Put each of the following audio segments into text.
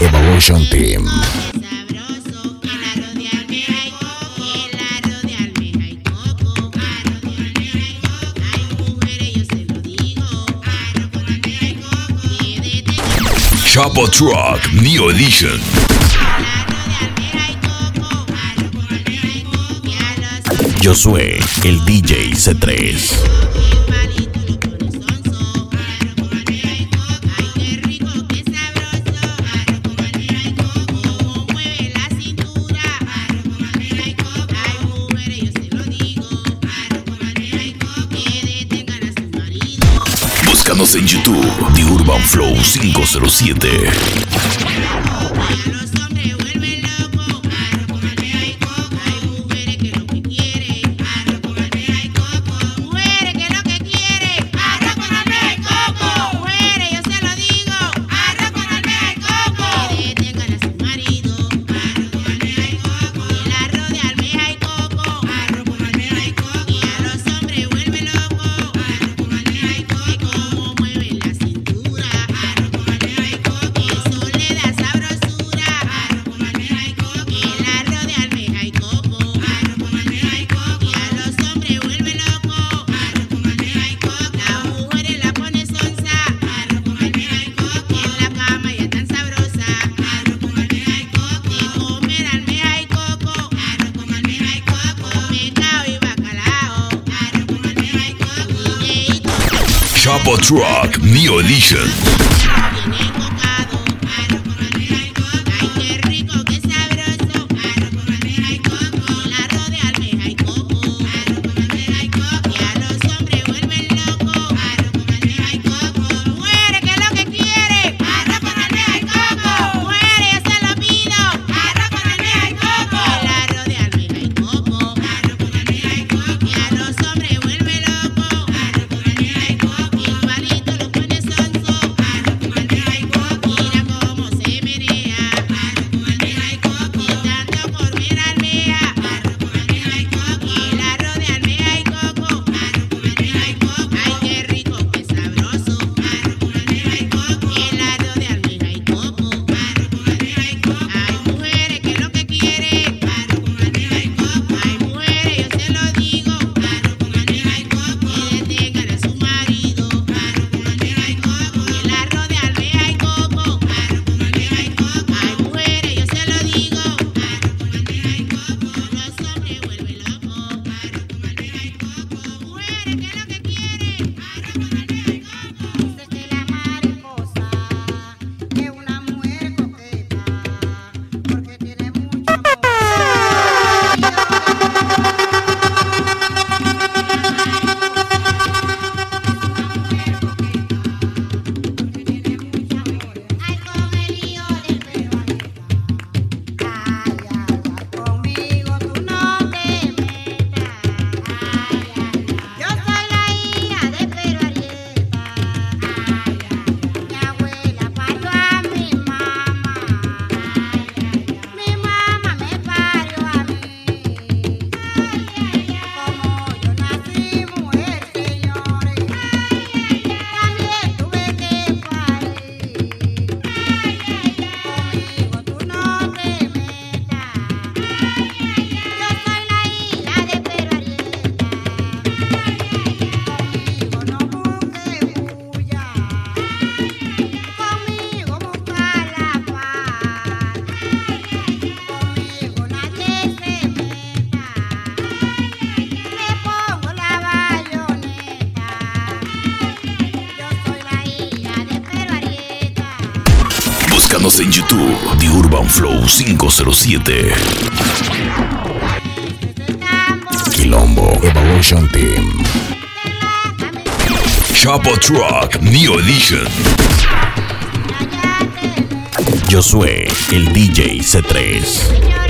Evolution Team. Chapo Truck New Edition. Yo soy el DJ C3. en YouTube, The Urban Flow 507. Top of Rock Neo Edition. En YouTube, The Urban Flow 507. Quilombo Evolution Team. Chapo Truck New Edition. Josué, el DJ C3.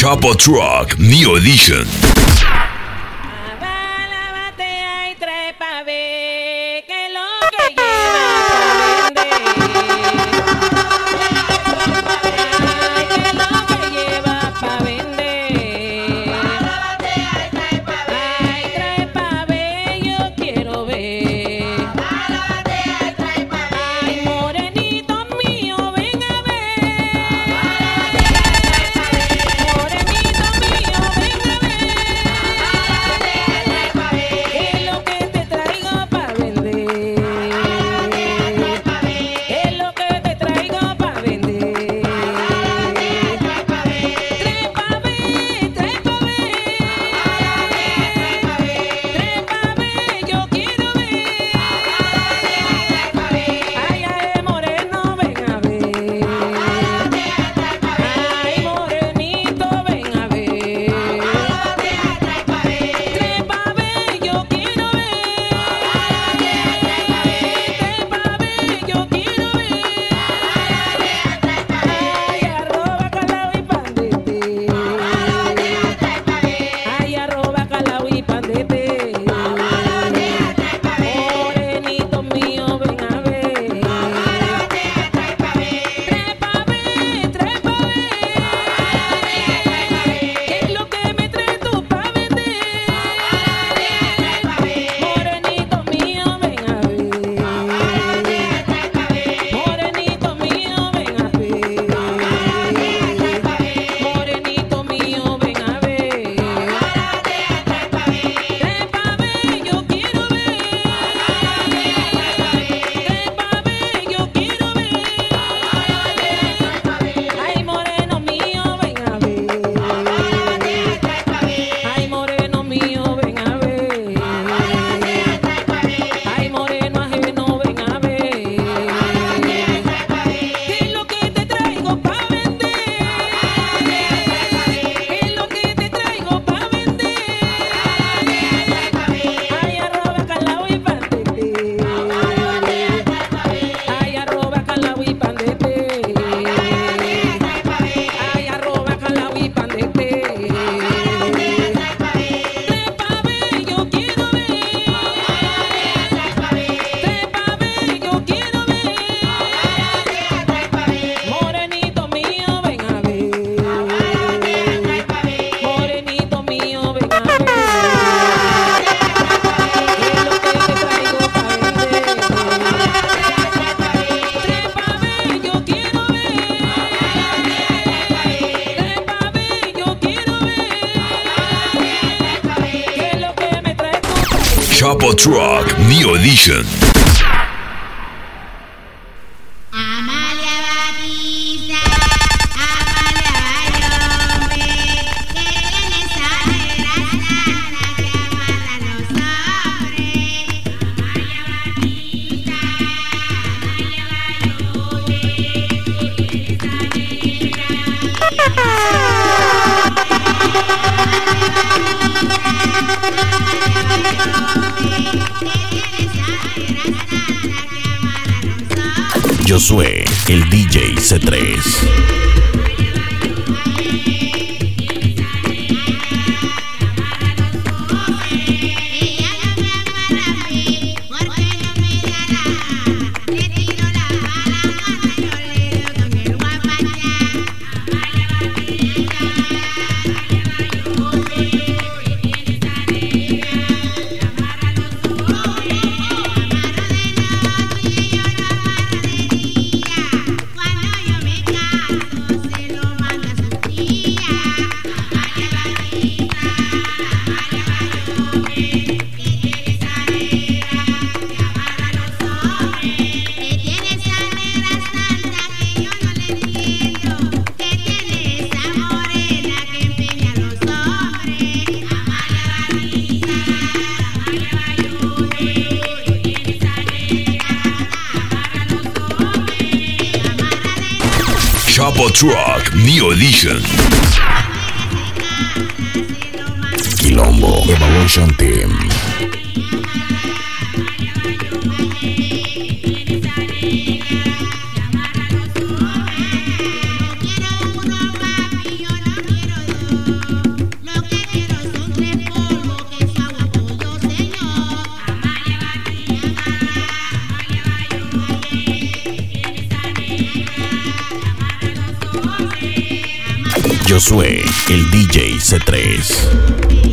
Chapo Truck New Edition. Pop Truck New Edition. Josué, el DJ C3. Truck New Edition. Quilombo Evolution Team. Josué, el DJ C3.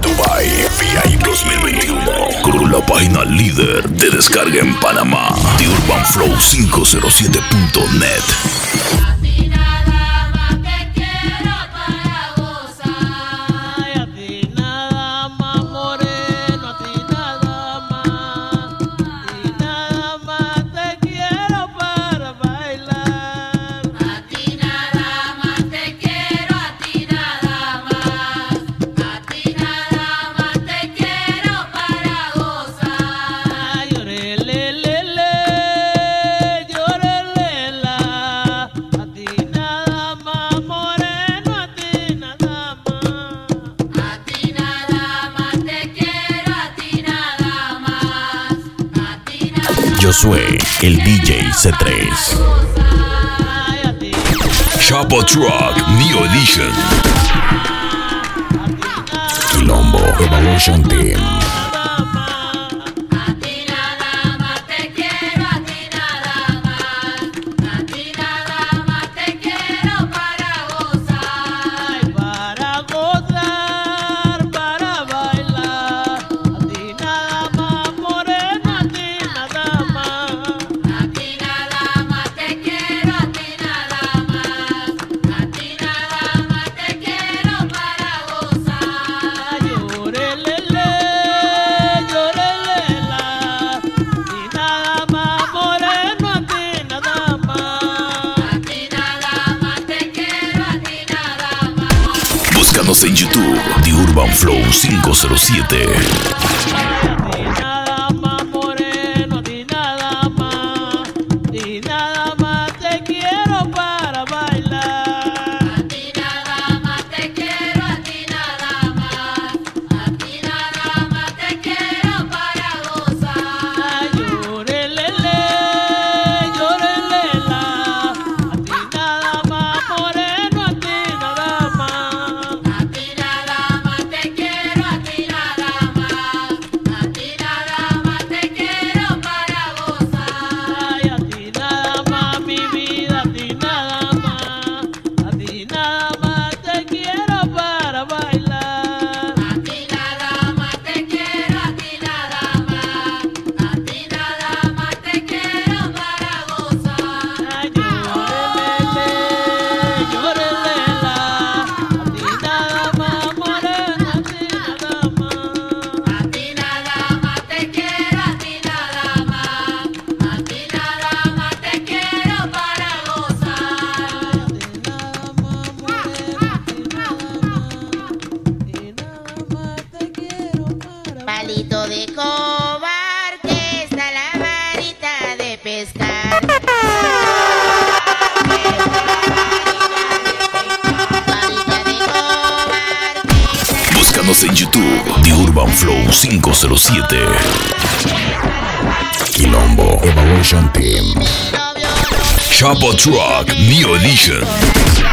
Dubai VI 2021 con la página líder de descarga en Panamá, The Urban Flow 507.net. Josué, el DJ C3. Chapo Truck, New Edition. Quilombo Evolution Team. 107. La Búscanos en YouTube, The Urban Flow 507. Quilombo Evolution Team. Chapo Truck New Edition.